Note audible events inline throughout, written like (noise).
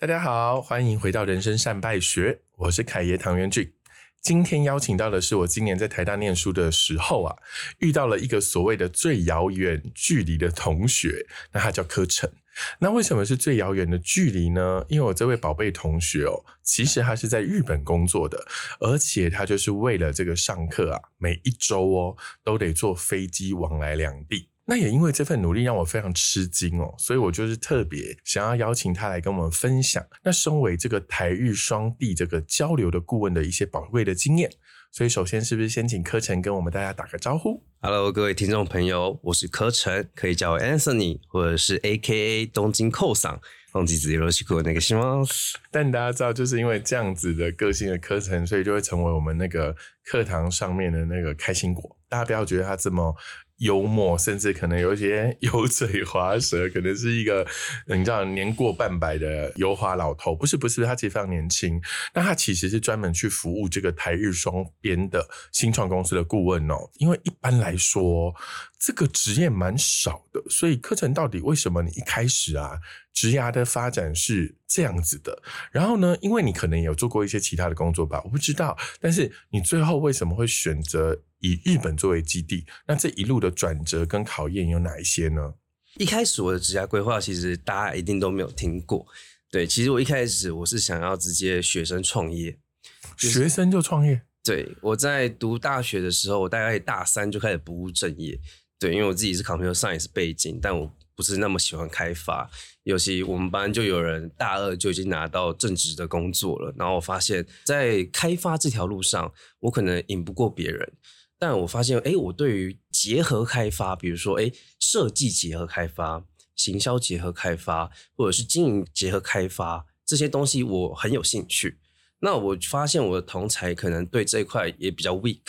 大家好，欢迎回到人生善败学，我是凯爷唐元俊。今天邀请到的是我今年在台大念书的时候啊，遇到了一个所谓的最遥远距离的同学，那他叫柯晨。那为什么是最遥远的距离呢？因为我这位宝贝同学哦，其实他是在日本工作的，而且他就是为了这个上课啊，每一周哦都得坐飞机往来两地。那也因为这份努力让我非常吃惊哦，所以我就是特别想要邀请他来跟我们分享。那身为这个台日双地这个交流的顾问的一些宝贵的经验。所以首先是不是先请柯晨跟我们大家打个招呼？Hello，各位听众朋友，我是柯晨，可以叫我 Anthony，或者是 A.K.A 东京扣嗓，忘记自己罗西库那个西吗？但大家知道，就是因为这样子的个性的柯晨，所以就会成为我们那个课堂上面的那个开心果。大家不要觉得他这么。幽默，甚至可能有一些 (laughs) 油嘴滑舌，可能是一个你知道年过半百的油滑老头。不是，不是，他其实非常年轻。那他其实是专门去服务这个台日双边的新创公司的顾问哦。因为一般来说，这个职业蛮少的，所以课程到底为什么你一开始啊，职涯的发展是这样子的？然后呢，因为你可能有做过一些其他的工作吧，我不知道。但是你最后为什么会选择？以日本作为基地，那这一路的转折跟考验有哪一些呢？一开始我的职业规划，其实大家一定都没有听过。对，其实我一开始我是想要直接学生创业，学生就创业。对，我在读大学的时候，我大概大三就开始不务正业。对，因为我自己是 computer science 背景，但我不是那么喜欢开发。尤其我们班就有人大二就已经拿到正职的工作了，然后我发现，在开发这条路上，我可能赢不过别人。但我发现，哎，我对于结合开发，比如说，哎，设计结合开发、行销结合开发，或者是经营结合开发这些东西，我很有兴趣。那我发现我的同才可能对这一块也比较 weak。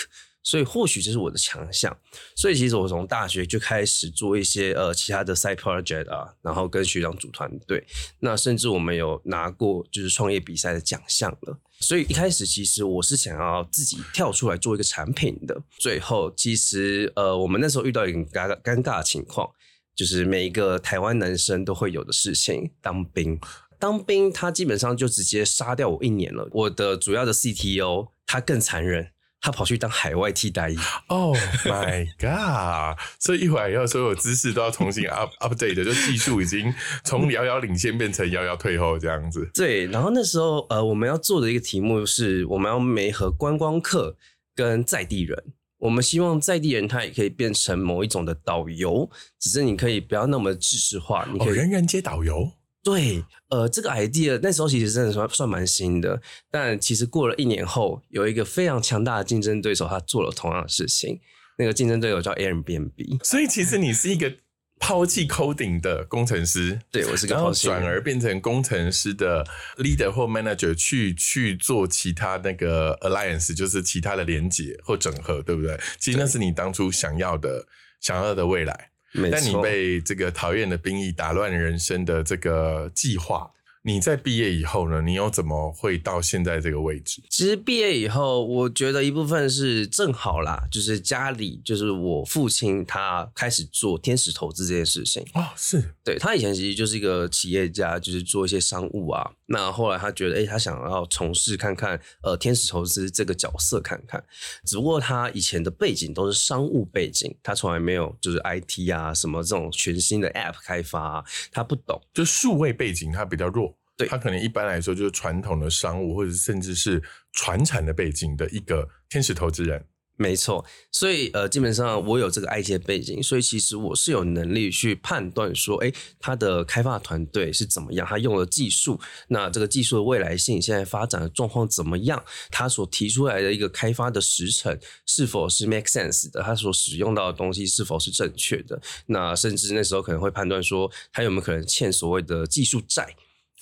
所以或许这是我的强项，所以其实我从大学就开始做一些呃其他的 side project 啊，然后跟学长组团队，那甚至我们有拿过就是创业比赛的奖项了。所以一开始其实我是想要自己跳出来做一个产品的，最后其实呃我们那时候遇到一个尴尴尬的情况，就是每一个台湾男生都会有的事情，当兵，当兵他基本上就直接杀掉我一年了。我的主要的 CTO 他更残忍。他跑去当海外替代役。Oh my god！所以一会儿要所有知识都要重新 up update，就技术已经从遥遥领先变成遥遥退后这样子。对，然后那时候呃，我们要做的一个题目是，我们要媒合观光客跟在地人。我们希望在地人他也可以变成某一种的导游，只是你可以不要那么知识化，你可以人人皆导游。对，呃，这个 idea 那时候其实真的算算蛮新的，但其实过了一年后，有一个非常强大的竞争对手，他做了同样的事情。那个竞争对手叫 Airbnb。所以其实你是一个抛弃 coding 的工程师，对我是个然后转而变成工程师的 leader 或 manager 去去做其他那个 alliance，就是其他的连接或整合，对不对？其实那是你当初想要的想要的未来。但你被这个讨厌的兵役打乱人生的这个计划。你在毕业以后呢？你又怎么会到现在这个位置？其实毕业以后，我觉得一部分是正好啦，就是家里就是我父亲他开始做天使投资这件事情哦，是对他以前其实就是一个企业家，就是做一些商务啊。那后来他觉得，哎，他想要从事看看呃天使投资这个角色看看。只不过他以前的背景都是商务背景，他从来没有就是 IT 啊什么这种全新的 App 开发，他不懂，就数位背景他比较弱。他可能一般来说就是传统的商务，或者甚至是传产的背景的一个天使投资人。没错，所以呃，基本上我有这个 IT 背景，所以其实我是有能力去判断说，哎，他的开发团队是怎么样，他用的技术，那这个技术的未来性，现在发展的状况怎么样？他所提出来的一个开发的时程是否是 make sense 的？他所使用到的东西是否是正确的？那甚至那时候可能会判断说，他有没有可能欠所谓的技术债？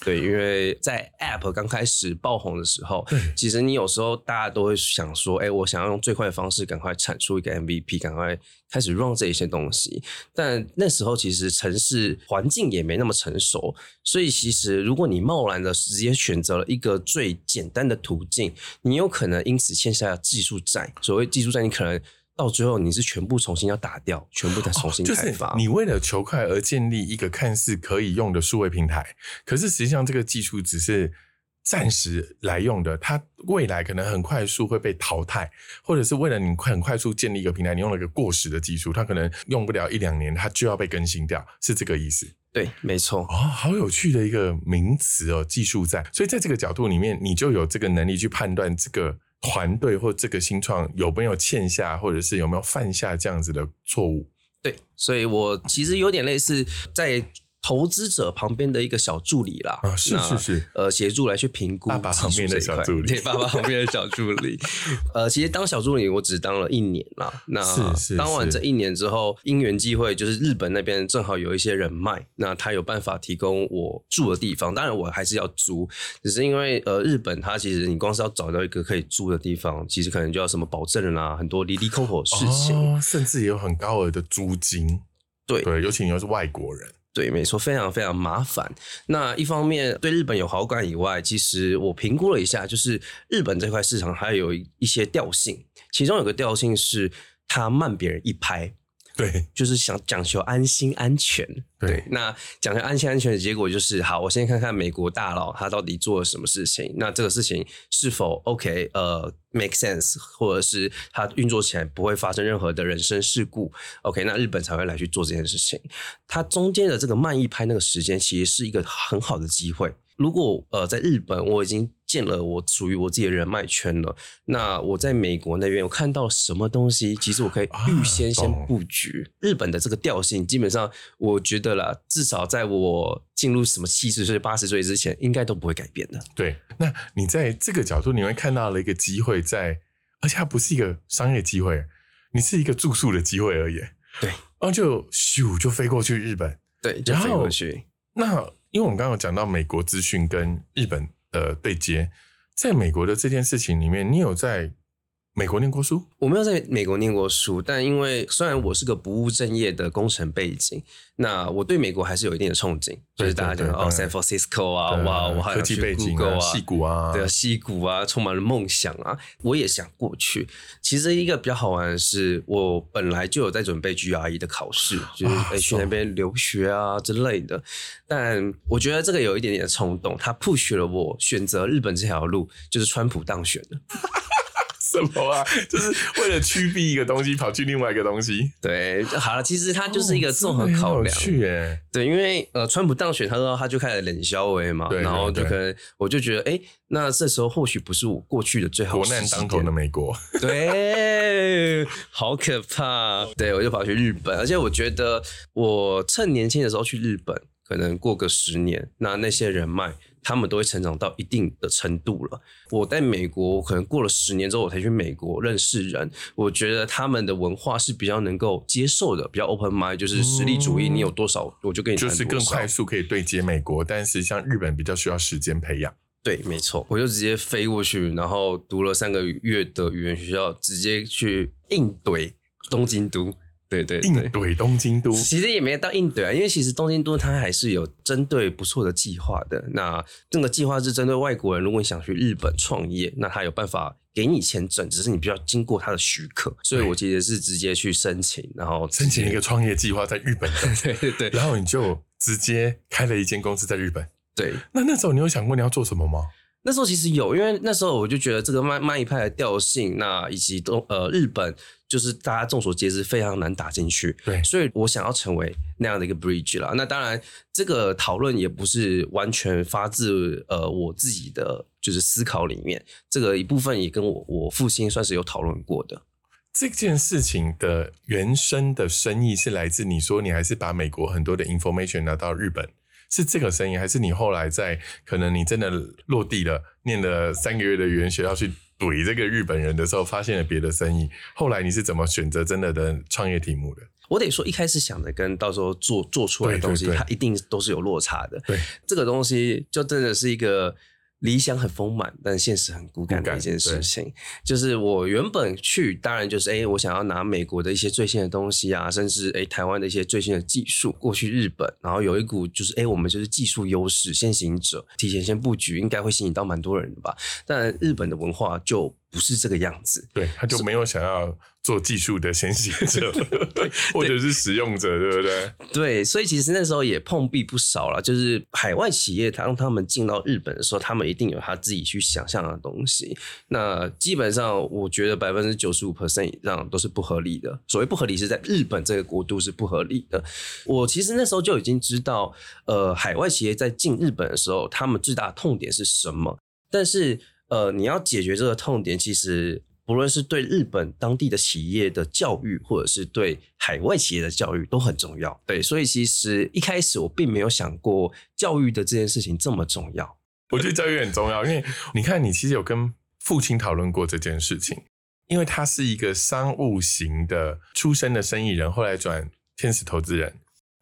对，因为在 App 刚开始爆红的时候，其实你有时候大家都会想说，哎，我想要用最快的方式赶快产出一个 MVP，赶快开始 run 这一些东西。但那时候其实城市环境也没那么成熟，所以其实如果你贸然的直接选择了一个最简单的途径，你有可能因此欠下技术债。所谓技术债，你可能到最后你是全部重新要打掉，全部再重新就是开发。你为了求快而建立一个看似可以用的数位平台，可是实际上这个技术只是暂时来用的，它未来可能很快速会被淘汰，或者是为了你很快速建立一个平台，你用了一个过时的技术，它可能用不了一两年，它就要被更新掉，是这个意思。对，没错。哦，好有趣的一个名词哦，技术在。所以在这个角度里面，你就有这个能力去判断这个团队或这个新创有没有欠下，或者是有没有犯下这样子的错误。对，所以我其实有点类似在投资者旁边的一个小助理啦。啊是那是是呃，协助来去评估爸爸旁边的小助理对，爸爸旁边的小助理。(laughs) 呃，其实当小助理我只当了一年啦。那是是是当完这一年之后，因缘际会，就是日本那边正好有一些人脉，那他有办法提供我住的地方。当然，我还是要租，只是因为呃，日本它其实你光是要找到一个可以住的地方，其实可能就要什么保证人啊，很多离离扣扣的事情。哦，甚至也有很高额的租金。对对，尤其你又是外国人，对，没错，非常非常麻烦。那一方面对日本有好感以外，其实我评估了一下，就是日本这块市场还有一些调性，其中有个调性是它慢别人一拍，对就是想讲求安心安全。对那讲求安心安全的结果就是，好，我先看看美国大佬他到底做了什么事情，那这个事情是否 OK，呃，make sense，或者是它运作起来不会发生任何的人身事故，OK，那日本才会来去做这件事情。它中间的这个慢一拍那个时间，其实是一个很好的机会。如果呃在日本我已经建了我属于我自己的人脉圈了，那我在美国那边我看到什么东西，其实我可以预先先懂布局。日本的这个调性，基本上我觉得啦，至少在我进入什么七十岁、八十岁之前，应该都不会改变的。对。那你在这个角度，你会看到了一个机会在，而且它不是一个商业机会，你是一个住宿的机会而已。对，然后就咻就飞过去日本。对，就飞过去。那因为我们刚刚有讲到美国资讯跟日本呃对接，在美国的这件事情里面，你有在美国念过书？我没有在美国念过书，但因为虽然我是个不务正业的工程背景，那我对美国还是有一定的憧憬。就是大家讲哦，San Francisco 啊，哇，我还科技想去背景 Google 啊，啊，戏骨啊，对啊，溪谷啊，充满了梦想啊，我也想过去。其实一个比较好玩的是，我本来就有在准备 GRE 的考试，就是去那边留学啊之类的。但我觉得这个有一点点的冲动，它 push 了我选择日本这条路，就是川普当选了。什么啊？(laughs) 就是为了驱避一个东西，跑去另外一个东西，对，好了，其实它就是一个综合哦考量。去耶。对，因为呃，川普当选，他说他就开始冷消微嘛，然后就可能我就觉得，哎，那这时候或许不是我过去的最好国难当头的美国，对，好可怕。对，我就跑去日本，而且我觉得我趁年轻的时候去日本，可能过个十年，那那些人脉他们都会成长到一定的程度了。我在美国，我可能过了十年之后，我才去美国认识人，我觉得他们的文化是比较能够接受的，比较 open mind，就是实力主义，你有多少我就跟你谈就是更快速可以对接美国，但是像日本比较需要时间培养。对，没错，我就直接飞过去，然后读了三个月的语言学校，直接去硬怼东京都。对对对，硬怼东京都，其实也没到硬怼啊，因为其实东京都它还是有针对不错的计划的。那这个计划是针对外国人，如果你想去日本创业，那他有办法给你签证，只是你必须要经过他的许可。所以我其实是直接去申请，然后申请一个创业计划在日本的，(laughs) 对对对然后你就直接开了一间公司在日本。对。那那时候你有想过你要做什么吗？那时候其实有，因为那时候我就觉得这个慢慢一派的调性，那以及东呃日本，就是大家众所皆知非常难打进去，对所以我想要成为那样的一个 bridge 啦。那当然，这个讨论也不是完全发自呃我自己的就是思考里面，这个一部分也跟我我父亲算是有讨论过的。这件事情的原生的生意是来自你说你还是把美国很多的 information 拿到日本，是这个生意，还是你后来在可能你真的落地了，念了三个月的语言学校去怼这个日本人的时候，发现了别的生意？后来你是怎么选择真的的创业题目的？我得说，一开始想的跟到时候做做出来的东西，对对对它一定都是有落差的。对，这个东西就真的是一个理想很丰满，但现实很骨感的一件事情。就是我原本去，当然就是哎、我想要拿美国的一些最新的东西啊，甚至哎、台湾的一些最新的技术过去日本，然后有一股就是哎、我们就是技术优势先行者，提前先布局，应该会吸引到蛮多人的吧。但日本的文化就不是这个样子。对，他就没有想要做技术的先行者，(laughs) (laughs) 或者是使用者，对不对？对，所以其实那时候也碰壁不少了。就是海外企业，当他们进到日本的时候，他们一定有他自己去想象的东西。那基本上，我觉得百分之九十五 percent 以上都是不合理的。所谓不合理，是在日本这个国度是不合理的。我其实那时候就已经知道，呃，海外企业在进日本的时候，他们最大的痛点是什么？但是，呃，你要解决这个痛点，其实不论是对日本当地的企业的教育，或者是对海外企业的教育，都很重要。对，所以其实一开始我并没有想过教育的这件事情这么重要。我觉得教育很重要，因为你看，你其实有跟父亲讨论过这件事情，因为他是一个商务型的出身的生意人，后来转天使投资人，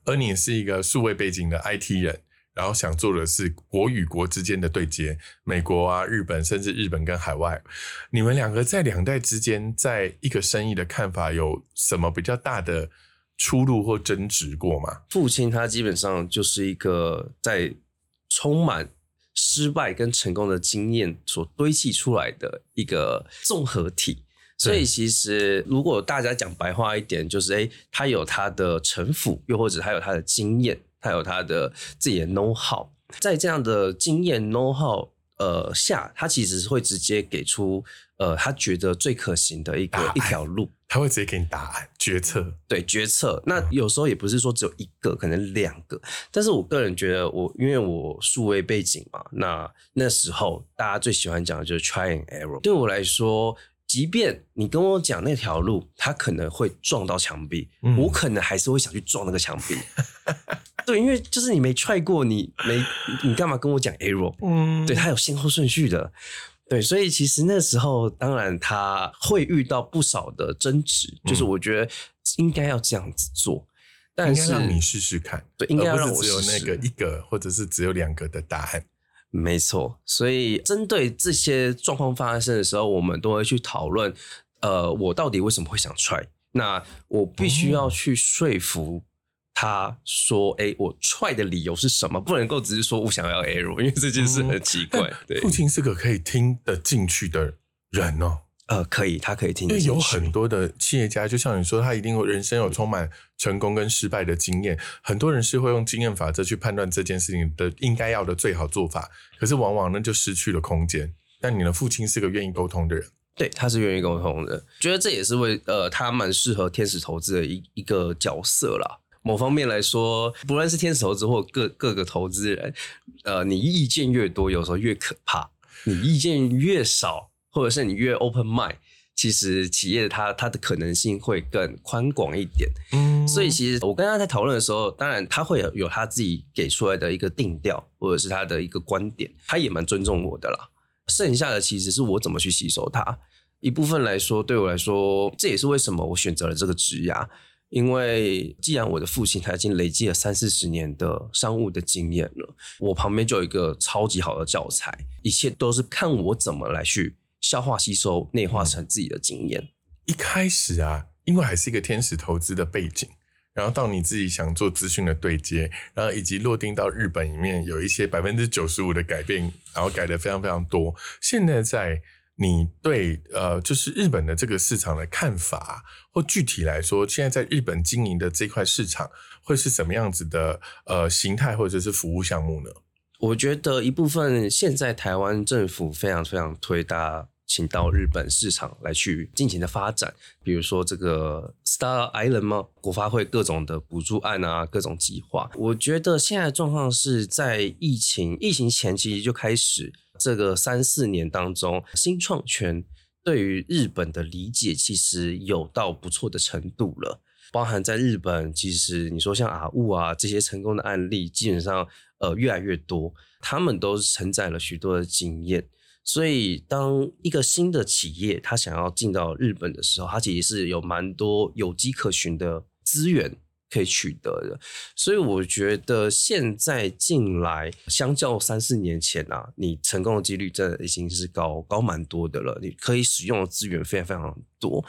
而你是一个数位背景的 IT 人。然后想做的是国与国之间的对接，美国啊、日本，甚至日本跟海外，你们两个在两代之间，在一个生意的看法有什么比较大的出入或争执过吗？父亲他基本上就是一个在充满失败跟成功的经验所堆砌出来的一个综合体，所以其实如果大家讲白话一点，就是诶，他有他的城府，又或者他有他的经验。他有他的自己的 know how，在这样的经验 know how 呃下，他其实是会直接给出呃他觉得最可行的一个一条路，他会直接给你答案决策。对决策，那有时候也不是说只有一个，可能两个。但是我个人觉得，我因为我数位背景嘛，那那时候大家最喜欢讲的就是 try and error。对我来说。即便你跟我讲那条路，它可能会撞到墙壁，我可能还是会想去撞那个墙壁。对，因为就是你没踹过，你没你干嘛跟我讲 error？嗯，对，它有先后顺序的。对，所以其实那时候当然他会遇到不少的争执，就是我觉得应该要这样子做，但是让你试试看，对，应该让我只有那个一个，或者是只有两个的答案。没错，所以针对这些状况发生的时候，我们都会去讨论，呃，我到底为什么会想踹？那我必须要去说服他说，哎，我踹的理由是什么？不能够只是说我想要 error，因为这件事很奇怪。对，父亲是个可以听得进去的人哦。呃，可以，他可以听。因为有很多的企业家，就像你说，他一定会人生有充满成功跟失败的经验。很多人是会用经验法则去判断这件事情的应该要的最好做法，可是往往那就失去了空间。但你的父亲是个愿意沟通的人，对，他是愿意沟通的，觉得这也是为呃，他蛮适合天使投资的一一个角色啦。某方面来说，不论是天使投资或各各个投资人，呃，你意见越多，有时候越可怕；你意见越少。或者是你越 open mind，其实企业它它的可能性会更宽广一点。嗯，所以其实我跟他在讨论的时候，当然他会有有他自己给出来的一个定调，或者是他的一个观点，他也蛮尊重我的啦。剩下的其实是我怎么去吸收它。一部分来说，对我来说，这也是为什么我选择了这个职涯。因为既然我的父亲他已经累积了三四十年的商务的经验了，我旁边就有一个超级好的教材，一切都是看我怎么来去。消化吸收、内化成自己的经验。一开始啊，因为还是一个天使投资的背景，然后到你自己想做资讯的对接，然后以及落定到日本里面有一些百分之九十五的改变，然后改的非常非常多。现在在你对呃，就是日本的这个市场的看法，或具体来说，现在在日本经营的这块市场会是什么样子的呃形态或者是服务项目呢？我觉得一部分现在台湾政府非常非常推大，请到日本市场来去尽情的发展，比如说这个 Star Island 吗？国发会各种的补助案啊，各种计划。我觉得现在状况是在疫情疫情前期就开始，这个三四年当中，新创圈对于日本的理解其实有到不错的程度了。包含在日本，其实你说像阿物啊这些成功的案例，基本上呃越来越多，他们都承载了许多的经验。所以，当一个新的企业他想要进到日本的时候，它其实是有蛮多有机可循的资源可以取得的。所以，我觉得现在进来，相较三四年前啊，你成功的几率真的已经是高高蛮多的了。你可以使用的资源非常非常多。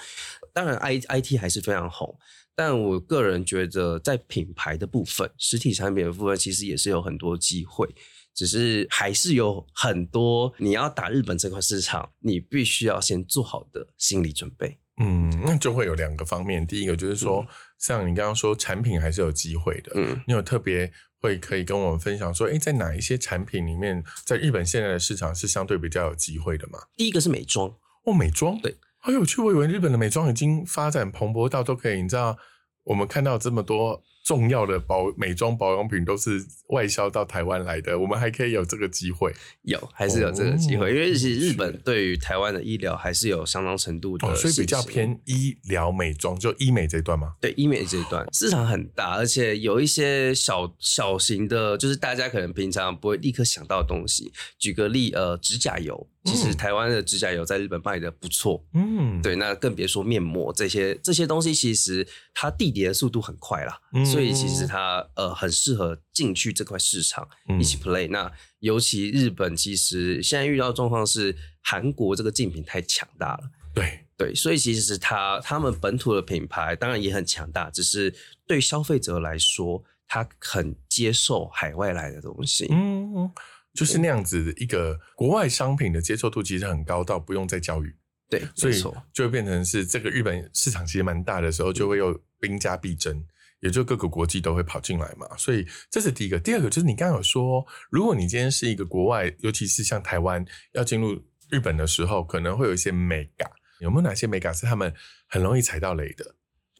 当然，I I T 还是非常红。但我个人觉得，在品牌的部分、实体产品的部分，其实也是有很多机会。只是还是有很多你要打日本这块市场，你必须要先做好的心理准备。嗯，那就会有两个方面。第一个就是说，像你刚刚说，产品还是有机会的。嗯，你有特别会可以跟我们分享说，哎，在哪一些产品里面，在日本现在的市场是相对比较有机会的吗？第一个是美妆，哦，美妆，对，好有趣。我以为日本的美妆已经发展蓬勃到都可以，你知道，我们看到这么多。重要的保美妆保养品都是外销到台湾来的，我们还可以有这个机会，有还是有这个机会，因为其实日本对于台湾的医疗还是有相当程度的，所以比较偏医疗美妆，就医美这一段吗？对，医美这一段 (laughs) 市场很大，而且有一些小小型的，就是大家可能平常不会立刻想到的东西。举个例，呃，指甲油。其实台湾的指甲油在日本卖的不错，嗯，对，那更别说面膜这些这些东西，其实它递叠的速度很快啦，所以其实它呃很适合进去这块市场一起 play。那尤其日本其实现在遇到状况是韩国这个竞品太强大了，对。对，所以其实它他们本土的品牌当然也很强大，只是对消费者来说，他很接受海外来的东西，嗯。就是那样子一个国外商品的接受度其实很高，到不用再教育。对，所以就会变成是这个日本市场其实蛮大的时候，就会有兵家必争，也就各个国际都会跑进来嘛。所以这是第一个。第二个就是你刚刚有说，如果你今天是一个国外，尤其是像台湾要进入日本的时候，可能会有一些 mega，有没有哪些 mega 是他们很容易踩到雷的？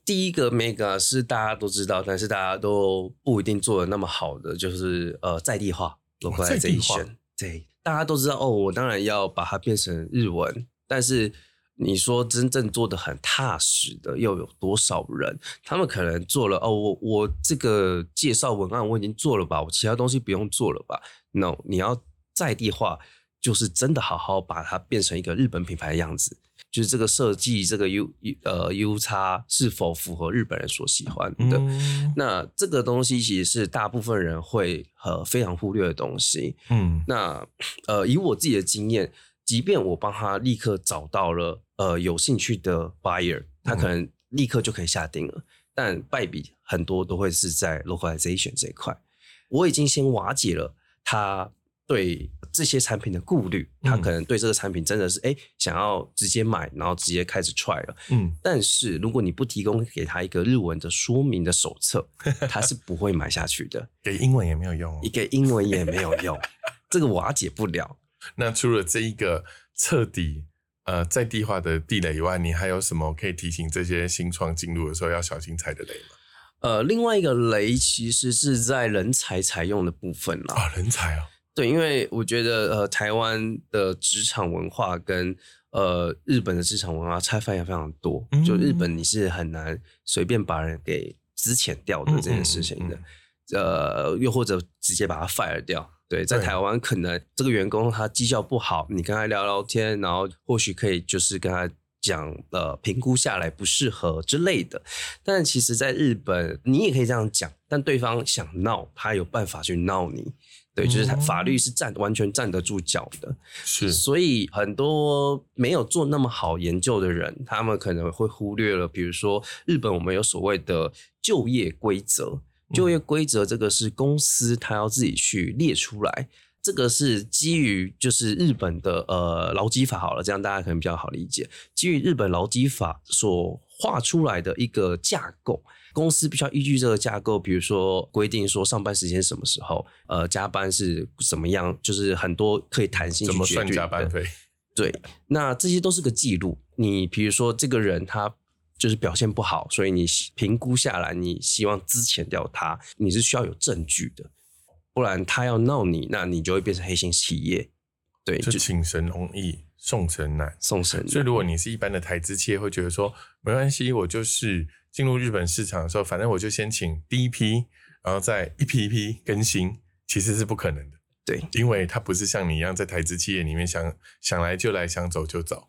第一个 mega 是大家都知道，但是大家都不一定做的那么好的，就是呃在地化。localization，对，大家都知道哦。我当然要把它变成日文，但是你说真正做的很踏实的又有多少人？他们可能做了哦，我我这个介绍文案我已经做了吧，我其他东西不用做了吧？No，你要在地化，就是真的好好把它变成一个日本品牌的样子。就是这个设计，这个 U 呃 U 差是否符合日本人所喜欢的？那这个东西其实是大部分人会呃非常忽略的东西。嗯，那呃以我自己的经验，即便我帮他立刻找到了呃有兴趣的 buyer，他可能立刻就可以下定了，但败笔很多都会是在 localization 这一块。我已经先瓦解了他。对这些产品的顾虑，他可能对这个产品真的是哎想要直接买，然后直接开始 try 了。嗯，但是如果你不提供给他一个日文的说明的手册，(laughs) 他是不会买下去的。给英文也没有用，一个英文也没有用，这个瓦解不了。(laughs) 那除了这一个彻底呃在地化的地雷以外，你还有什么可以提醒这些新创进入的时候要小心踩的雷吗？呃，另外一个雷其实是在人才采用的部分啦啊，人才啊。对，因为我觉得呃，台湾的职场文化跟呃日本的职场文化差非常非常多。就日本你是很难随便把人给资遣掉的这件事情的，呃，又或者直接把他 fire 掉。对，在台湾可能这个员工他绩效不好，你跟他聊聊天，然后或许可以就是跟他讲呃评估下来不适合之类的。但其实，在日本你也可以这样讲，但对方想闹，他有办法去闹你。对，就是他法律是站完全站得住脚的，是，所以很多没有做那么好研究的人，他们可能会忽略了，比如说日本我们有所谓的就业规则，就业规则这个是公司他要自己去列出来，这个是基于就是日本的呃劳基法好了，这样大家可能比较好理解，基于日本劳基法所画出来的一个架构。公司必须要依据这个架构，比如说规定说上班时间什么时候，呃，加班是怎么样，就是很多可以弹性怎么算加班费。对，那这些都是个记录。你比如说这个人他就是表现不好，所以你评估下来，你希望资遣掉他，你是需要有证据的，不然他要闹你，那你就会变成黑心企业。对，就请神容易送神难，送神。所以如果你是一般的台资企业，会觉得说没关系，我就是。进入日本市场的时候，反正我就先请第一批，然后再一批一批更新，其实是不可能的。对，因为它不是像你一样在台资企业里面想想来就来，想走就走。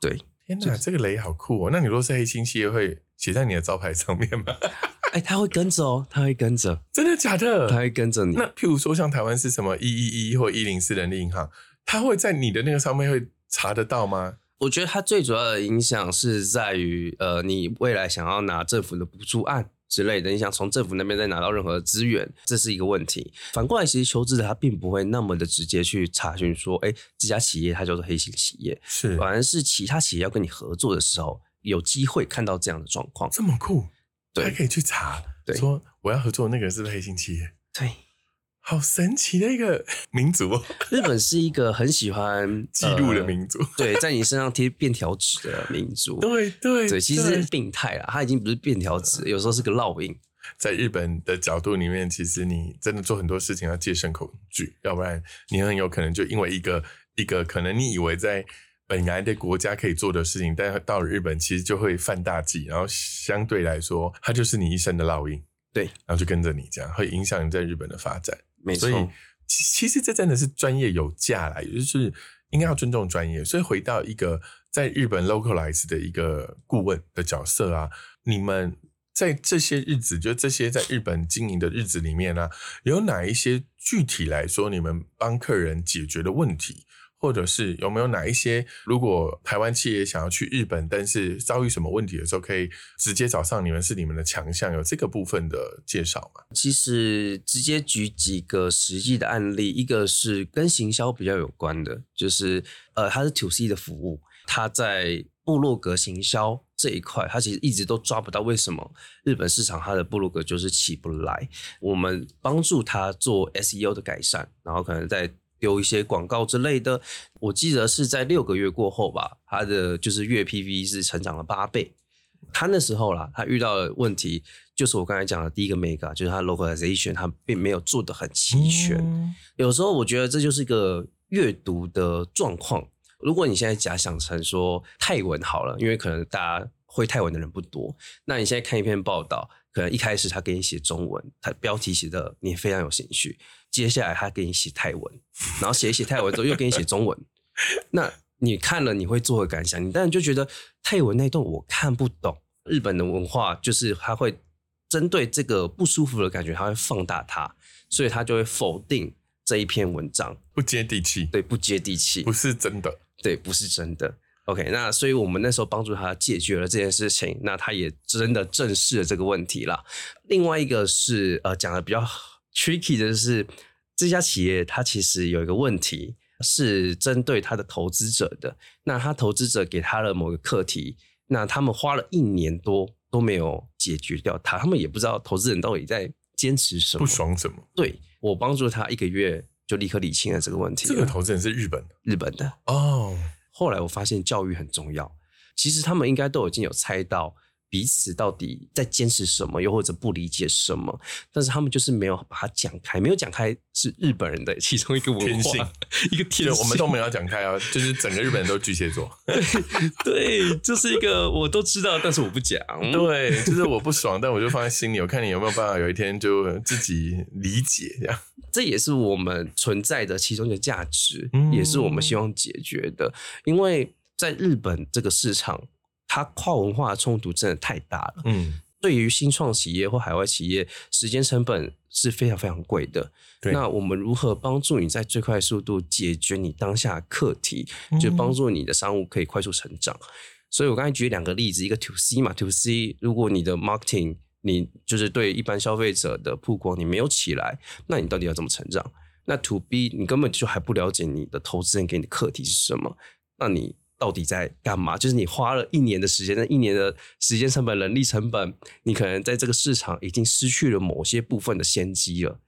对，天哪，这个雷好酷哦！那你若是黑心企业，会写在你的招牌上面吗？(laughs) 哎，他会跟着哦，他会跟着，真的假的？他会跟着你。那譬如说，像台湾是什么一一一或一零四人力银行，他会在你的那个上面会查得到吗？我觉得它最主要的影响是在于，呃，你未来想要拿政府的补助案，之类的，你想从政府那边再拿到任何资源，这是一个问题。反过来，其实求职者他并不会那么的直接去查询说，哎，这家企业它叫做黑心企业，是反而是其他企业要跟你合作的时候，有机会看到这样的状况。这么酷，对还可以去查，对说我要合作的那个人是不是黑心企业？对，好神奇的一个 (laughs) 民族哦，日本是一个很喜欢 (laughs) 记录的呃民族。对，在你身上贴便条纸的民族。(laughs) 对对对，其实是病态啦，它已经不是便条纸，有时候是个烙印。在日本的角度里面，其实你真的做很多事情要戒慎恐惧，要不然你很有可能就因为一个一个可能你以为在本来的国家可以做的事情，但到了日本其实就会犯大忌，然后相对来说，它就是你一生的烙印，对，然后就跟着你这样，会影响你在日本的发展。没错所，以其其实这真的是专业有价啦，也就是应该要尊重专业。所以回到一个在日本 localize 的一个顾问的角色啊，你们在这些日子，就这些在日本经营的日子里面呢、有哪一些具体来说，你们帮客人解决的问题？或者是有没有哪一些，如果台湾企业想要去日本，但是遭遇什么问题的时候，可以直接找上你们是你们的强项，有这个部分的介绍吗？其实直接举几个实际的案例，一个是跟行销比较有关的，就是呃，它是 to C 的服务，它在部落格行销这一块，它其实一直都抓不到为什么日本市场它的部落格就是起不来。我们帮助他做 SEO 的改善，然后可能在丢一些广告之类的。我记得是在六个月过后吧，他的就是月 PV 是成长了八倍。他那时候啦，他遇到的问题就是我刚才讲的第一个 mega，就是他 localization 他并没有做得很齐全。嗯有时候我觉得这就是一个阅读的状况。如果你现在假想成说泰文好了，因为可能大家会泰文的人不多，那你现在看一篇报道，可能一开始他给你写中文，他标题写的你非常有兴趣，接下来他给你写泰文，然后写一写泰文之后又给你写中文，那你看了你会作何感想？你当然就觉得泰文那段我看不懂。日本的文化就是他会针对这个不舒服的感觉，他会放大它，所以他就会否定这一篇文章，不接地气，对，不接地气不，是真的。对，不是真的。OK，那所以我们那时候帮助他解决了这件事情，那他也真的正视了这个问题啦。另外一个是呃讲的比较 tricky 的是，这家企业它其实有一个问题是针对他的投资者的，那他投资者给他了某个课题，那他们花了一年多都没有解决掉它，他们也不知道投资人到底在坚持什么，不爽什么？对我帮助他一个月就立刻理清了这个问题了。这个投资人是日本的日本的。哦，后来我发现教育很重要，其实他们应该都已经有猜到彼此到底在坚持什么，又或者不理解什么，但是他们就是没有把它讲开，没有讲开是日本人的其中一个文天性化，(laughs) 一个天性。我们都没有讲开啊，就是整个日本人都巨蟹座。(laughs) 对，就是一个我都知道，但是我不讲。对，就是我不爽，但我就放在心里，我看你有没有办法有一天就自己理解这样。这也是我们存在的其中一个价值，嗯也是我们希望解决的。因为在日本这个市场，它跨文化的冲突真的太大了。嗯，对于新创企业或海外企业，时间成本是非常非常贵的。对那我们如何帮助你在最快速度解决你当下课题，就帮助你的商务可以快速成长？所以我刚才举两个例子，一个 to C 嘛，to C，如果你的 marketing 你就是对一般消费者的曝光你没有起来，那你到底要怎么成长？那 to B 你根本就还不了解你的投资人给你的课题是什么，那你到底在干嘛？就是你花了一年的时间，那一年的时间成本、人力成本，你可能在这个市场已经失去了某些部分的先机了。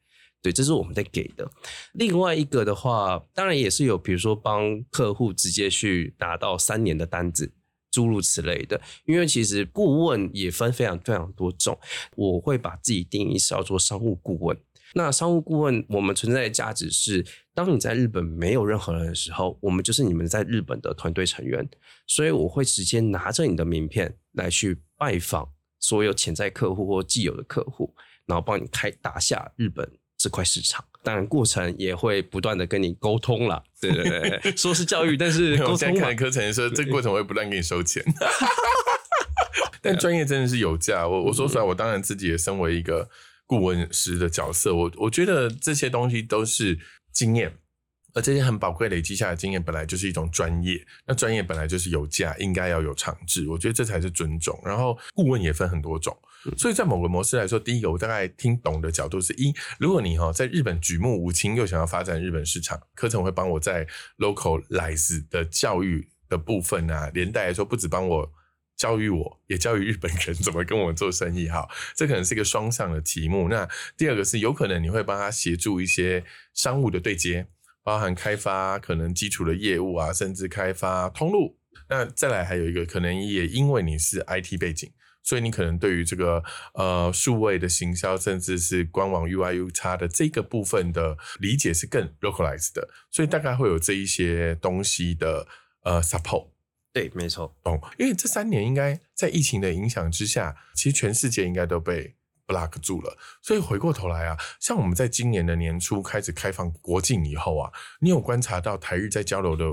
对，这是我们在给的。另外一个的话，当然也是有，比如说帮客户直接去拿到三年的单子，诸如此类的。因为其实顾问也分非常非常多种，我会把自己定义是要做商务顾问。那商务顾问，我们存在的价值是，当你在日本没有任何人的时候，我们就是你们在日本的团队成员，所以我会直接拿着你的名片来去拜访所有潜在客户或既有的客户，然后帮你开打下日本这块市场。当然，过程也会不断的跟你沟通了。对对对对，(laughs) 说是教育，但是沟通嘛我现在看的。课程说，这个过程我会不断给你收钱。(laughs) 但专业真的是有价。我我说出来，我当然自己也身为一个顾问师的角色，我我觉得这些东西都是经验。而这些很宝贵累积下的经验，本来就是一种专业。那专业本来就是有价，应该要有长治。我觉得这才是尊重。然后顾问也分很多种，所以在某个模式来说，第一个我大概听懂的角度是一：如果你哈在日本举目无亲，又想要发展日本市场，课程会帮我在 localize 的教育的部分啊，连带来说不止帮我教育我，也教育日本人怎么跟我做生意。哈，(laughs) 这可能是一个双向的题目。那第二个是有可能你会帮他协助一些商务的对接。包含开发可能基础的业务啊，甚至开发通路。那再来还有一个可能，也因为你是 IT 背景，所以你可能对于这个呃数位的行销，甚至是官网 UI、UX 的这个部分的理解是更 localized 的，所以大概会有这一些东西的呃 support。对，没错。懂，因为这三年应该在疫情的影响之下，其实全世界应该都被。block 住了，所以回过头来啊，像我们在今年的年初开始开放国境以后啊，你有观察到台日在交流的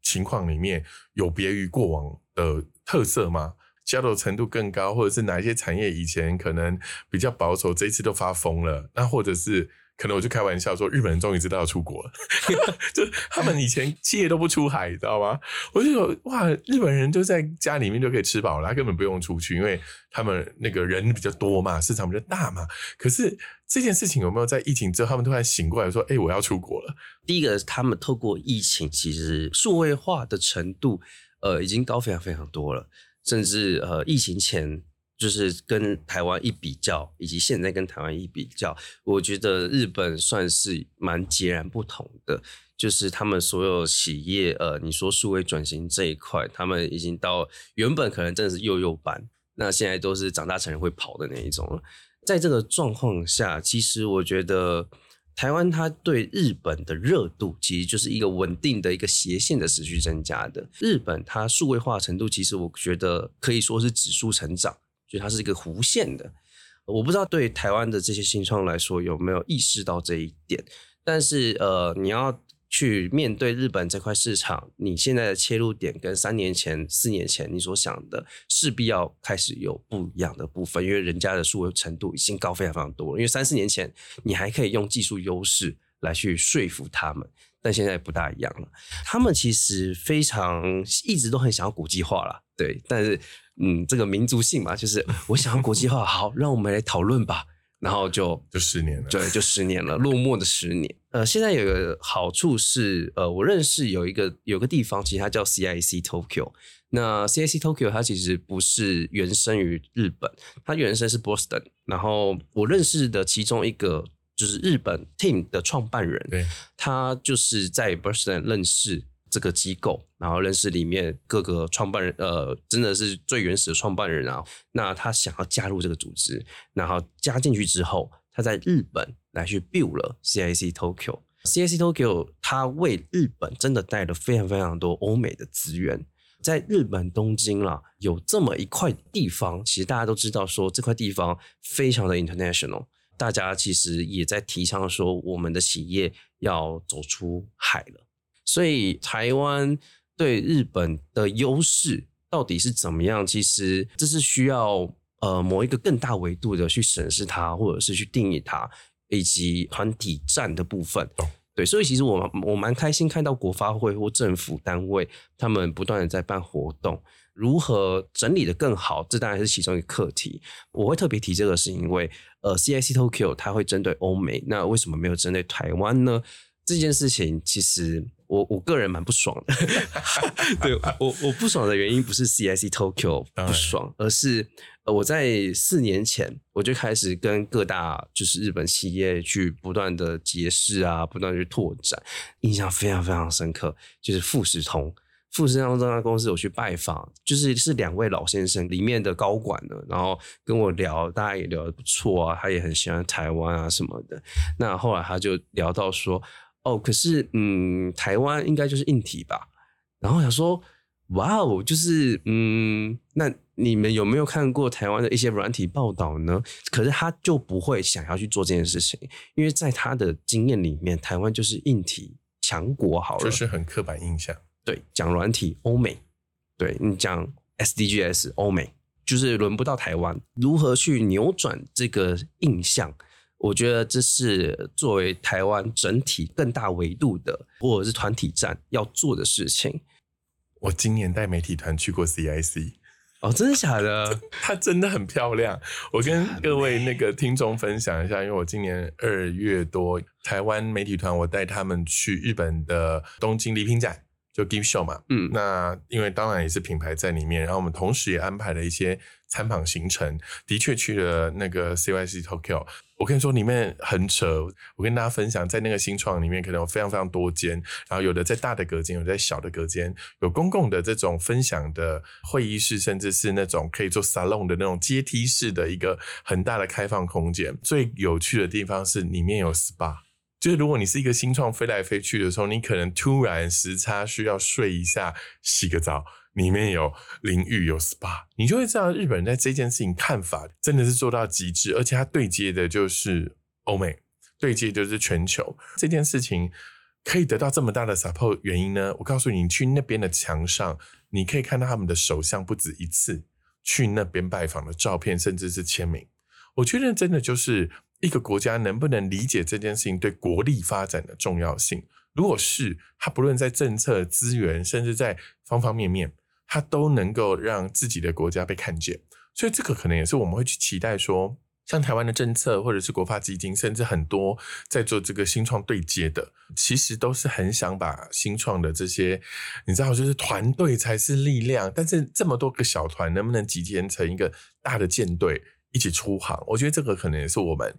情况里面有别于过往的特色吗？交流程度更高，或者是哪一些产业以前可能比较保守，这一次都发疯了？那或者是？可能我就开玩笑说，日本人终于知道要出国了，(laughs) 就他们以前企业都不出海，你知道吗？我就说哇，日本人就在家里面就可以吃饱了，他根本不用出去，因为他们那个人比较多嘛，市场比较大嘛。可是这件事情有没有在疫情之后，他们突然醒过来说，哎，我要出国了？第一个，他们透过疫情，其实数位化的程度，呃，已经高非常非常多了，甚至呃，疫情前。就是跟台湾一比较，以及现在跟台湾一比较，我觉得日本算是蛮截然不同的。就是他们所有企业，呃，你说数位转型这一块，他们已经到原本可能真的是幼幼班，那现在都是长大成人会跑的那一种了。在这个状况下，其实我觉得台湾它对日本的热度，其实就是一个稳定的一个斜线的持续增加的。日本它数位化程度，其实我觉得可以说是指数成长。就它是一个弧线的，我不知道对台湾的这些新创来说有没有意识到这一点。但是呃，你要去面对日本这块市场，你现在的切入点跟三年前、四年前你所想的，势必要开始有不一样的部分，因为人家的数位程度已经高非常非常多了。因为三四年前你还可以用技术优势来去说服他们，但现在不大一样了。他们其实非常一直都很想要国际化了，对，但是。嗯，这个民族性嘛，就是我想要国际化，好，让我们来讨论吧。然后就就十年了，对，就十年了，落寞的十年。呃，现在有个好处是，呃，我认识有一个有个地方，其实它叫 CIC Tokyo。那 CIC Tokyo 它其实不是原生于日本，它原生是 Boston。然后我认识的其中一个就是日本 team 的创办人，对，他就是在 Boston 认识。这个机构，然后认识里面各个创办人，呃，真的是最原始的创办人啊。那他想要加入这个组织，然后加进去之后，他在日本来去 build 了 CIC Tokyo。CIC Tokyo 他为日本真的带了非常非常多欧美的资源。在日本东京啦，有这么一块地方，其实大家都知道说这块地方非常的 international，大家其实也在提倡说我们的企业要走出海了。所以台湾对日本的优势到底是怎么样？其实这是需要呃某一个更大维度的去审视它，或者是去定义它，以及团体战的部分。对，所以其实我我蛮开心看到国发会或政府单位他们不断的在办活动，如何整理的更好，这当然是其中一个课题。我会特别提这个，是因为呃，CIC Tokyo 它会针对欧美，那为什么没有针对台湾呢？这件事情其实我我个人蛮不爽的，(laughs) 对我我不爽的原因不是 CIC Tokyo 不爽，而是我在四年前我就开始跟各大就是日本企业去不断的结识啊，不断去拓展，印象非常非常深刻，就是富士通，富士康这家公司我去拜访，就是是两位老先生里面的高管呢，然后跟我聊，大家也聊得不错啊，他也很喜欢台湾啊什么的，那后来他就聊到说。哦，可是嗯，台湾应该就是硬体吧。然后想说，哇哦，就是嗯，那你们有没有看过台湾的一些软体报道呢？可是他就不会想要去做这件事情，因为在他的经验里面，台湾就是硬体强国，好了，就是很刻板印象。对，讲软体欧美，对你讲 SDGs 欧美，就是轮不到台湾。如何去扭转这个印象？我觉得这是作为台湾整体更大维度的，或者是团体战要做的事情。我今年带媒体团去过 CIC，哦，真的假的？(laughs) 它真的很漂亮。我跟各位那个听众分享一下，因为我今年二月多台湾媒体团，我带他们去日本的东京礼品展。就 Give Show 嘛，嗯，那因为当然也是品牌在里面，然后我们同时也安排了一些参访行程，的确去了那个 CYC Tokyo。我跟你说，里面很扯。我跟大家分享，在那个新创里面，可能有非常非常多间，然后有的在大的隔间，有在小的隔间，有公共的这种分享的会议室，甚至是那种可以做 salon 的那种阶梯式的一个很大的开放空间。最有趣的地方是里面有 SPA。就是如果你是一个新创飞来飞去的时候，你可能突然时差需要睡一下、洗个澡，里面有淋浴、有 SPA，你就会知道日本人在这件事情看法真的是做到极致，而且它对接的就是欧美，对接就是全球。这件事情可以得到这么大的 support，原因呢？我告诉你，你去那边的墙上，你可以看到他们的首相不止一次去那边拜访的照片，甚至是签名。我觉得真的就是。一个国家能不能理解这件事情对国力发展的重要性？如果是，它不论在政策、资源，甚至在方方面面，它都能够让自己的国家被看见。所以，这个可能也是我们会去期待说，像台湾的政策，或者是国发基金，甚至很多在做这个新创对接的，其实都是很想把新创的这些，你知道，就是团队才是力量。但是这么多个小团，能不能集结成一个大的舰队？一起出航，我觉得这个可能也是我们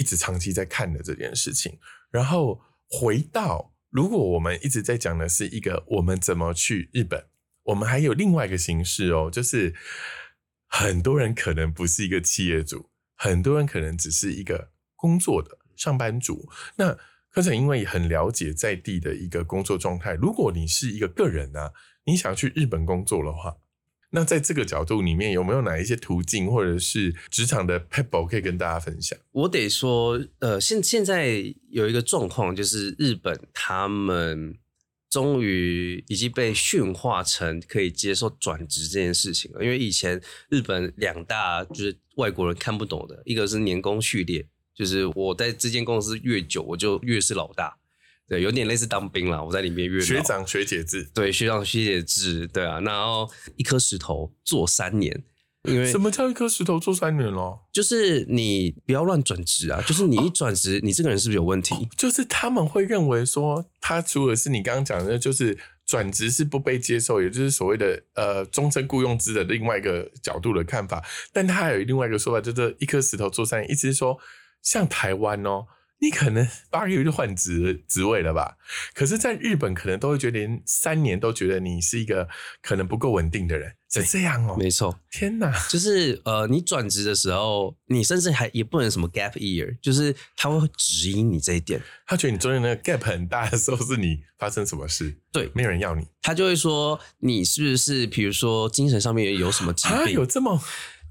一直长期在看的这件事情。然后回到，如果我们一直在讲的是一个我们怎么去日本，我们还有另外一个形式哦，就是很多人可能不是一个企业主，很多人可能只是一个工作的上班族。那科程因为很了解在地的一个工作状态，如果你是一个个人呢，你想去日本工作的话。那在这个角度里面，有没有哪一些途径或者是职场的 pebble 可以跟大家分享？我得说，呃，现现在有一个状况，就是日本他们终于已经被驯化成可以接受转职这件事情了。因为以前日本两大就是外国人看不懂的，一个是年功序列，就是我在这间公司越久，我就越是老大。对，有点类似当兵啦。我在里面越学长学姐制，对，学长学姐制，对啊。然后一颗石头做三年，因为什么叫一颗石头做三年咯？就是你不要乱转职啊！就是你一转职，你这个人是不是有问题？就是他们会认为说，他除了是你刚刚讲的，就是转职是不被接受，也就是所谓的呃终身雇佣制的另外一个角度的看法。但他还有另外一个说法，就是一颗石头做三年，意思是说，像台湾哦。你可能八个月就换职职位了吧？可是，在日本可能都会觉得连三年都觉得你是一个可能不够稳定的人，是这样哦。没错，天哪，就是呃，你转职的时候，你甚至还也不能什么 gap year，就是他会指引你这一点。他觉得你中间那个 gap 很大的时候，是你发生什么事？对，没有人要你，他就会说你是不是，比如说精神上面有什么疾病？有这么。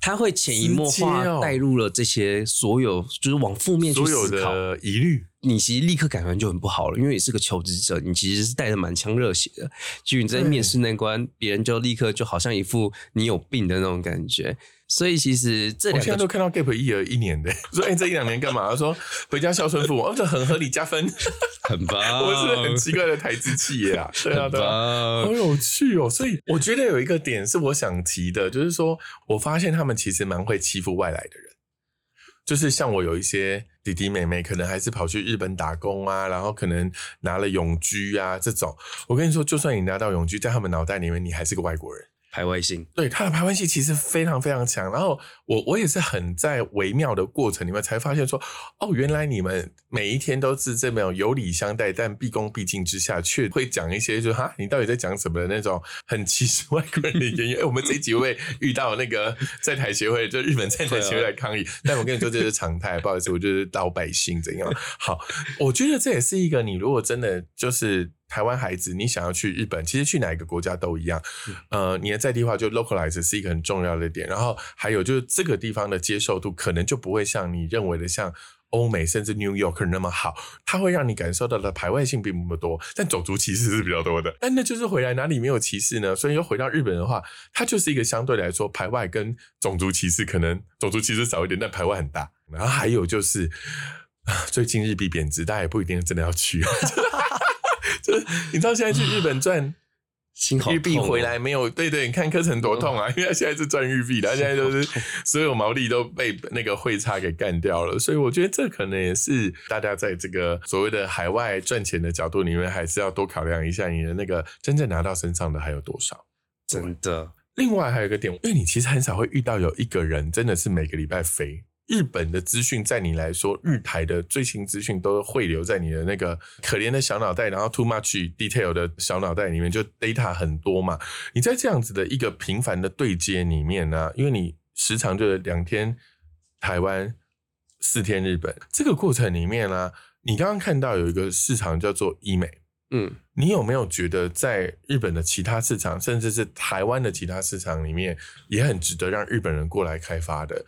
他会潜移默化带入了这些所有，就是往负面去思考。的疑虑，你其实立刻感觉就很不好了，因为你是个求职者，你其实是带着满腔热血的，就你在面试那关，别人就立刻就好像一副你有病的那种感觉。所以其实这两个，我现在都看到 gap 一儿一年的，(laughs) 说哎这一两年干嘛？他说回家孝顺父母，哦这很合理加分，(laughs) 很棒。(laughs) 我是很奇怪的台资企业啊，对啊对啊，好有趣哦。所以我觉得有一个点是我想提的，就是说我发现他们其实蛮会欺负外来的人，就是像我有一些弟弟妹妹，可能还是跑去日本打工啊，然后可能拿了永居啊这种。我跟你说，就算你拿到永居，在他们脑袋里面，你还是个外国人。排外性，对他的排外性其实非常非常强。然后我我也是很在微妙的过程里面才发现说，哦，原来你们每一天都是这么有礼相待，但毕恭毕敬之下，却会讲一些就哈，你到底在讲什么的那种很歧视外国人的言语。哎，我们这几位遇到那个在台协会，就日本在台协会来抗议，但我跟你说这是常态，不好意思，我就是老百姓怎样。好，我觉得这也是一个你如果真的就是。台湾孩子，你想要去日本，其实去哪一个国家都一样。呃，你的在地化就 localize 是一个很重要的点。然后还有就是这个地方的接受度，可能就不会像你认为的像欧美甚至 New York 那么好。它会让你感受到的排外性并不多，但种族歧视是比较多的。(laughs) 但那就是回来哪里没有歧视呢？所以又回到日本的话，它就是一个相对来说排外跟种族歧视可能种族歧视少一点，但排外很大。然后还有就是最近日币贬值，大家也不一定真的要去。(laughs) 就是你知道现在去日本赚。日币回来没有？对对，你看柯程多痛啊！因为他现在是赚玉币的，他现在都是所有毛利都被那个汇差给干掉了。所以我觉得这可能也是大家在这个所谓的海外赚钱的角度里面，还是要多考量一下你的那个真正拿到身上的还有多少。真的。另外还有一个点，因为你其实很少会遇到有一个人真的是每个礼拜飞。日本的资讯在你来说，日台的最新资讯都汇流在你的那个可怜的小脑袋，然后 too much detail 的小脑袋里面，就 data 很多嘛。你在这样子的一个频繁的对接里面呢，因为你时常就是两天台湾，四天日本，这个过程里面呢，你刚刚看到有一个市场叫做医美，嗯，你有没有觉得在日本的其他市场，甚至是台湾的其他市场里面，也很值得让日本人过来开发的？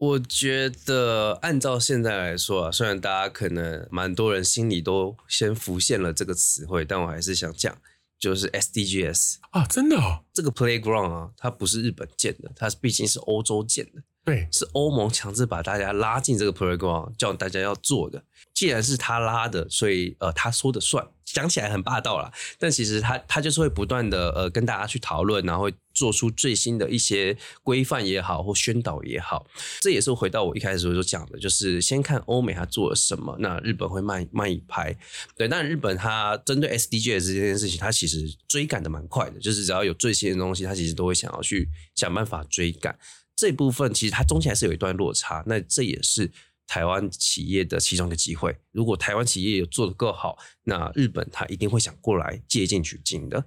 我觉得按照现在来说啊，虽然大家可能蛮多人心里都先浮现了这个词汇，但我还是想讲，就是 SDGs 啊，真的哦，这个 Playground 啊，它不是日本建的，它毕竟是欧洲建的，对，是欧盟强制把大家拉进这个 program，叫大家要做的。既然是他拉的，所以呃，他说的算，讲起来很霸道啦。但其实他他就是会不断的呃跟大家去讨论，然后做出最新的一些规范也好，或宣导也好。这也是回到我一开始所讲的，就是先看欧美他做了什么，那日本会慢慢一拍。对，但日本它针对 SDGs 这件事情，它其实追赶的蛮快的，就是只要有最新的东西，它其实都会想要去想办法追赶。这部分其实它中间还是有一段落差，那这也是。台湾企业的其中一个机会，如果台湾企业有做的够好，那日本它一定会想过来借鉴取经的。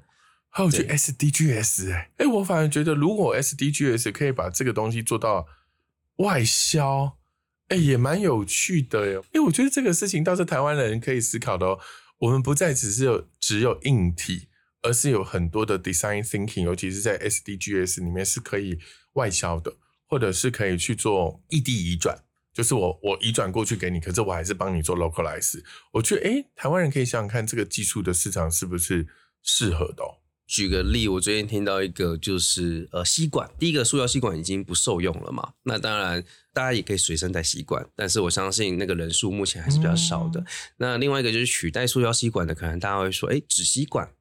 还有就 SDGs，哎哎，我反而觉得如果 SDGs 可以把这个东西做到外销，哎，也蛮有趣的哟。哎，我觉得这个事情倒是台湾人可以思考的哦。我们不再只是有只有硬体，而是有很多的 design thinking，尤其是在 SDGs 里面是可以外销的，或者是可以去做异地移转。就是我我移转过去给你，可是我还是帮你做 localize。我觉得，哎，台湾人可以想想看，这个技术的市场是不是适合的？举个例，我最近听到一个，就是呃，吸管，第一个塑料吸管已经不受用了嘛。那当然，大家也可以随身带吸管，但是我相信那个人数目前还是比较少的。那另外一个就是取代塑料吸管的，可能大家会说，哎，纸吸管。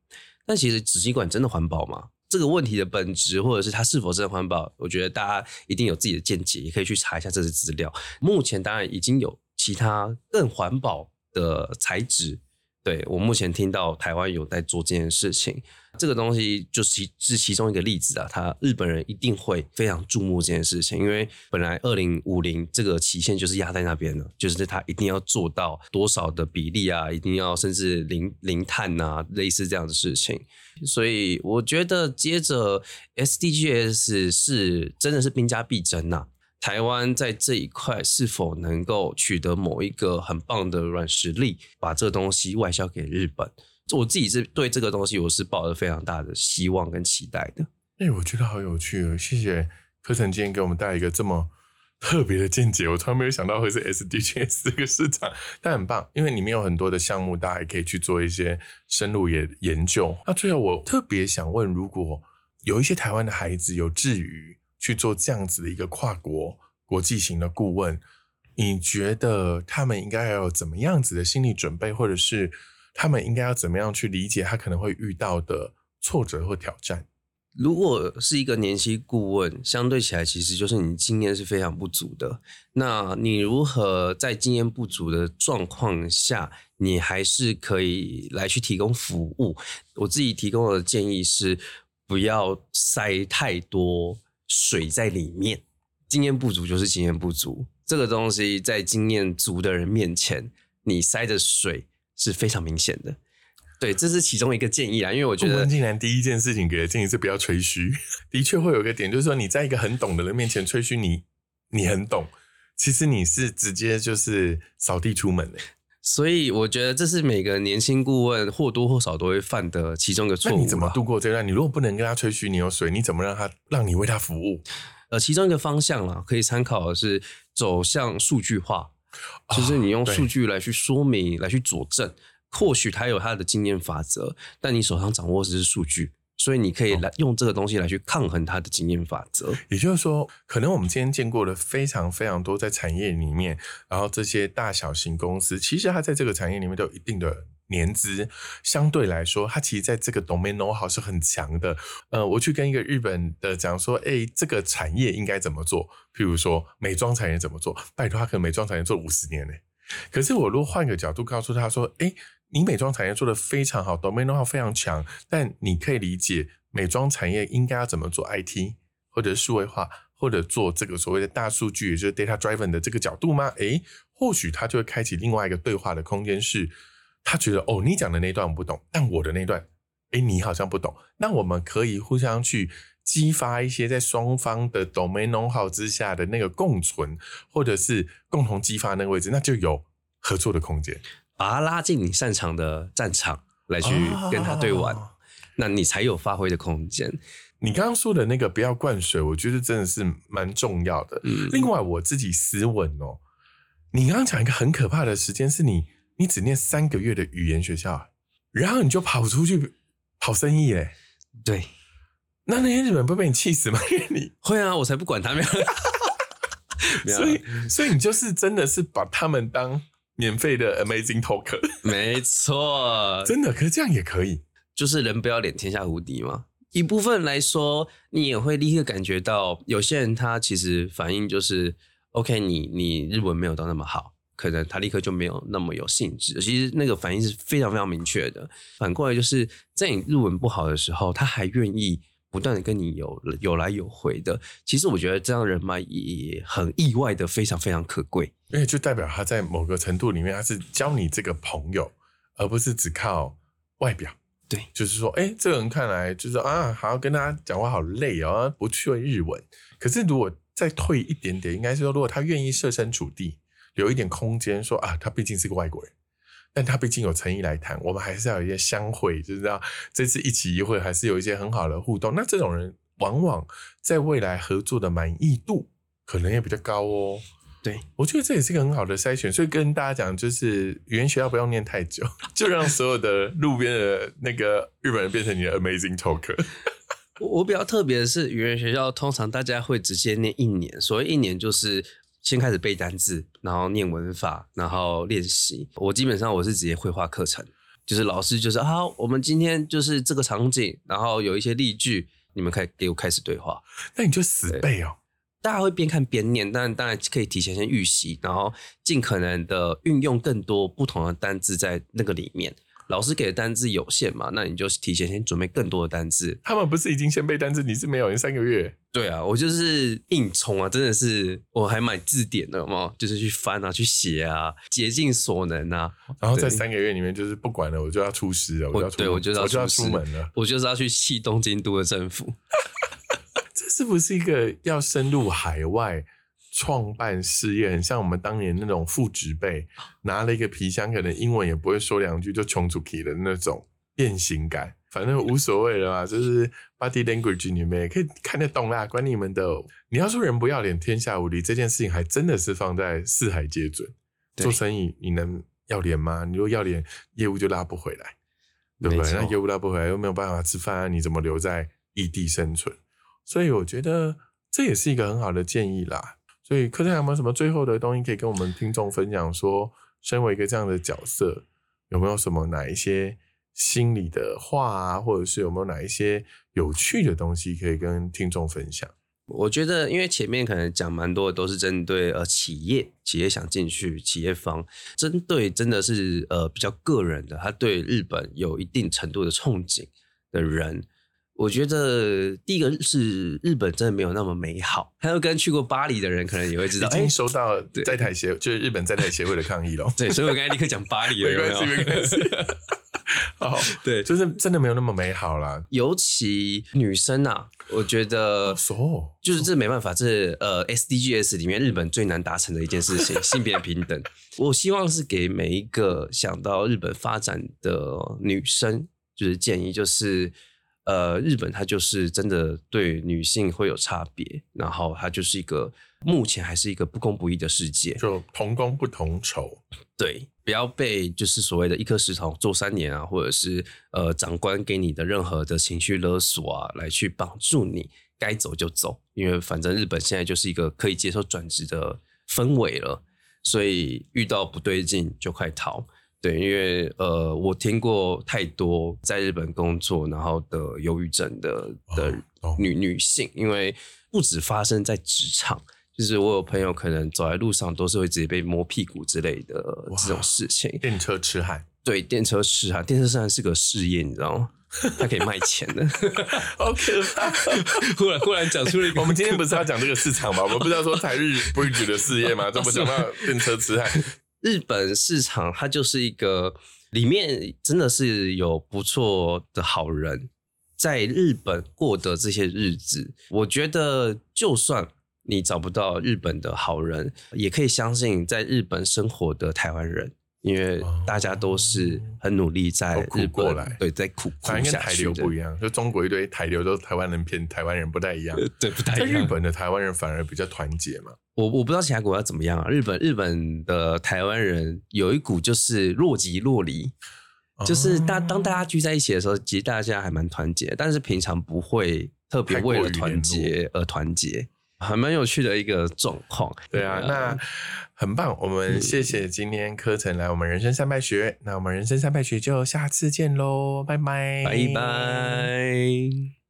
但其实纸吸管真的环保吗？这个问题的本质，或者是它是否真的环保，我觉得大家一定有自己的见解，也可以去查一下这些资料。目前当然已经有其他更环保的材质。对我目前听到台湾有在做这件事情，这个东西就是是其中一个例子啊。他日本人一定会非常注目这件事情，因为本来二零五零这个期限就是压在那边的，就是他一定要做到多少的比例啊，一定要甚至零零碳啊，类似这样的事情。所以我觉得接着 SDGs 是真的是兵家必争呐。台湾在这一块是否能够取得某一个很棒的软实力，把这个东西外销给日本？我自己是对这个东西我是抱着非常大的希望跟期待的。哎，我觉得好有趣哦！谢谢柯晨今天给我们带来一个这么特别的见解，我突然没有想到会是 SDGs 这个市场，但很棒，因为里面有很多的项目，大家也可以去做一些深入研研究。那最后我特别想问，如果有一些台湾的孩子有志于去做这样子的一个跨国国际型的顾问，你觉得他们应该要有怎么样子的心理准备，或者是他们应该要怎么样去理解他可能会遇到的挫折或挑战？如果是一个年轻顾问，相对起来其实就是你经验是非常不足的。那你如何在经验不足的状况下，你还是可以来去提供服务？我自己提供的建议是，不要塞太多。水在里面，经验不足就是经验不足。这个东西在经验足的人面前，你塞的水是非常明显的。对，这是其中一个建议啊。因为我觉得，竟然第一件事情给的建议是不要吹嘘。的确会有一个点，就是说你在一个很懂的人面前吹嘘你，你很懂，其实你是直接就是扫地出门的。所以我觉得这是每个年轻顾问或多或少都会犯的其中一个错误。那你怎么度过这段？你如果不能跟他吹嘘你有水，你怎么让他让你为他服务？呃，其中一个方向啦，可以参考的是走向数据化，就是你用数据来去说明、来去佐证。或许他有他的经验法则，但你手上掌握的是数据。所以你可以来用这个东西来去抗衡它的经验法则。也就是说，可能我们今天见过的非常非常多在产业里面，然后这些大小型公司，其实它在这个产业里面都有一定的年资，相对来说，它其实在这个 domain know how 是很强的。呃，我去跟一个日本的讲说，哎，这个产业应该怎么做？譬如说美妆产业怎么做？拜托，他可能美妆产业做五十年呢。可是我如果换个角度告诉他说，哎。你美妆产业做的非常好，domain know how 非常强，但你可以理解美妆产业应该要怎么做 IT 或者数位化，或者做这个所谓的大数据，也就是 data driven 的这个角度吗？诶，或许他就会开启另外一个对话的空间，是他觉得哦，你讲的那段我不懂，但我的那段，诶，你好像不懂，那我们可以互相去激发一些在双方的 domain know how 之下的那个共存，或者是共同激发那个位置，那就有合作的空间。把他拉进你擅长的战场来去跟他对玩，那你才有发挥的空间。你刚刚说的那个不要灌水，我觉得真的是蛮重要的。另外，我自己斯文哦，你刚刚讲一个很可怕的时间，是你你只念三个月的语言学校，然后你就跑出去跑生意嘞？对，那那些日本不被你气死吗？(laughs) 因为你会啊，我才不管他们。(laughs) 所以，所以你就是真的是把他们当。免费的 Amazing Talker，没错，真的，可是这样也可以，就是人不要脸，天下无敌嘛。一部分来说，你也会立刻感觉到，有些人他其实反应就是，OK，你你日文没有到那么好，可能他立刻就没有那么有兴致。其实那个反应是非常非常明确的。反过来就是在你日文不好的时候，他还愿意。不断的跟你有有来有回的，其实我觉得这样人脉也很意外的非常非常可贵，因为就代表他在某个程度里面他是交你这个朋友，而不是只靠外表。对，就是说，哎，这个人看来就是啊，好像跟他讲话好累哦，不去会日文。可是如果再退一点点，应该是说，如果他愿意设身处地，留一点空间，说啊，他毕竟是个外国人。但他毕竟有诚意来谈，我们还是要有一些相会，就是要这次一起一会，还是有一些很好的互动。那这种人往往在未来合作的满意度可能也比较高哦。对，我觉得这也是一个很好的筛选。所以跟大家讲，就是语言学校不用念太久，(laughs) 就让所有的路边的那个日本人变成你的 amazing talker。(laughs) 我比较特别的是，语言学校通常大家会直接念一年，所谓一年就是。先开始背单字，然后念文法，然后练习。我基本上我是直接绘画课程，就是老师就是啊，我们今天就是这个场景，然后有一些例句，你们开给我开始对话。那你就死背哦。大家会边看边念，但当然可以提前先预习，然后尽可能的运用更多不同的单字在那个里面。老师给的单字有限嘛？那你就提前先准备更多的单字。他们不是已经先背单字，你是没有？你三个月？对啊，我就是硬冲啊！真的是，我还买字典的嘛，就是去翻啊，去写啊，竭尽所能啊。然后在三个月里面，就是不管了，我就要出师了。我对我就要就要出门了，我就是要去气东京都的政府。(laughs) 这是不是一个要深入海外？创办事业很像我们当年那种父职辈拿了一个皮箱，可能英文也不会说两句就穷出去的那种变形感，反正无所谓了嘛，(laughs) 就是 body language 你们也可以看得懂啦，管你们的。你要说人不要脸，天下无敌这件事情，还真的是放在四海皆准。做生意你能要脸吗？你如果要脸，业务就拉不回来，对不对？那业务拉不回来，又没有办法吃饭，你怎么留在异地生存？所以我觉得这也是一个很好的建议啦。所以，柯震有没有什么最后的东西可以跟我们听众分享？说，身为一个这样的角色，有没有什么哪一些心里的话啊，或者是有没有哪一些有趣的东西可以跟听众分享？我觉得，因为前面可能讲蛮多的，都是针对呃企业，企业想进去，企业方针对真的是呃比较个人的，他对日本有一定程度的憧憬的人。我觉得第一个是日本真的没有那么美好，还有跟去过巴黎的人可能也会知道，已经收到在台协就是日本在台协会的抗议了。对，所以我刚才立刻讲巴黎了，(laughs) 没关系，没关系。(laughs) 好，对，就是真的没有那么美好啦。尤其女生啊，我觉得，就是这没办法，这呃 SDGs 里面日本最难达成的一件事情，(laughs) 性别平等。我希望是给每一个想到日本发展的女生，就是建议，就是。呃，日本它就是真的对女性会有差别，然后它就是一个目前还是一个不公不义的世界，就同工不同酬。对，不要被就是所谓的一颗石头做三年啊，或者是呃长官给你的任何的情绪勒索啊，来去绑住你，该走就走，因为反正日本现在就是一个可以接受转职的氛围了，所以遇到不对劲就快逃。对，因为呃，我听过太多在日本工作然后的忧郁症的的女女性，因为不止发生在职场，就是我有朋友可能走在路上都是会直接被摸屁股之类的这种事情。电车痴汉，对，电车痴汉，电车痴汉是个事业，你知道吗？他可以卖钱的，(laughs) 好可怕！(laughs) 忽然忽然讲出了一个，(laughs) 我们今天不是要讲这个市场吗？我们不是要说台日 bridge 的事业吗？怎么讲到电车痴汉？日本市场它就是一个里面真的是有不错的好人，在日本过的这些日子，我觉得就算你找不到日本的好人，也可以相信在日本生活的台湾人。因为大家都是很努力在日过来，对，在苦苦跟台流不一样，就中国一堆台流都是台湾人骗台湾人，不太一样。(laughs) 对，不太一样。在日本的台湾人反而比较团结嘛。我我不知道其他国家怎么样啊。日本日本的台湾人有一股就是若即若离，就是大当大家聚在一起的时候，其实大家还蛮团结，但是平常不会特别为了团结而团结。还蛮有趣的一个状况，对啊，那很棒。我们谢谢今天课程来我们人生三拜学，那我们人生三拜学就下次见喽，拜拜，拜拜。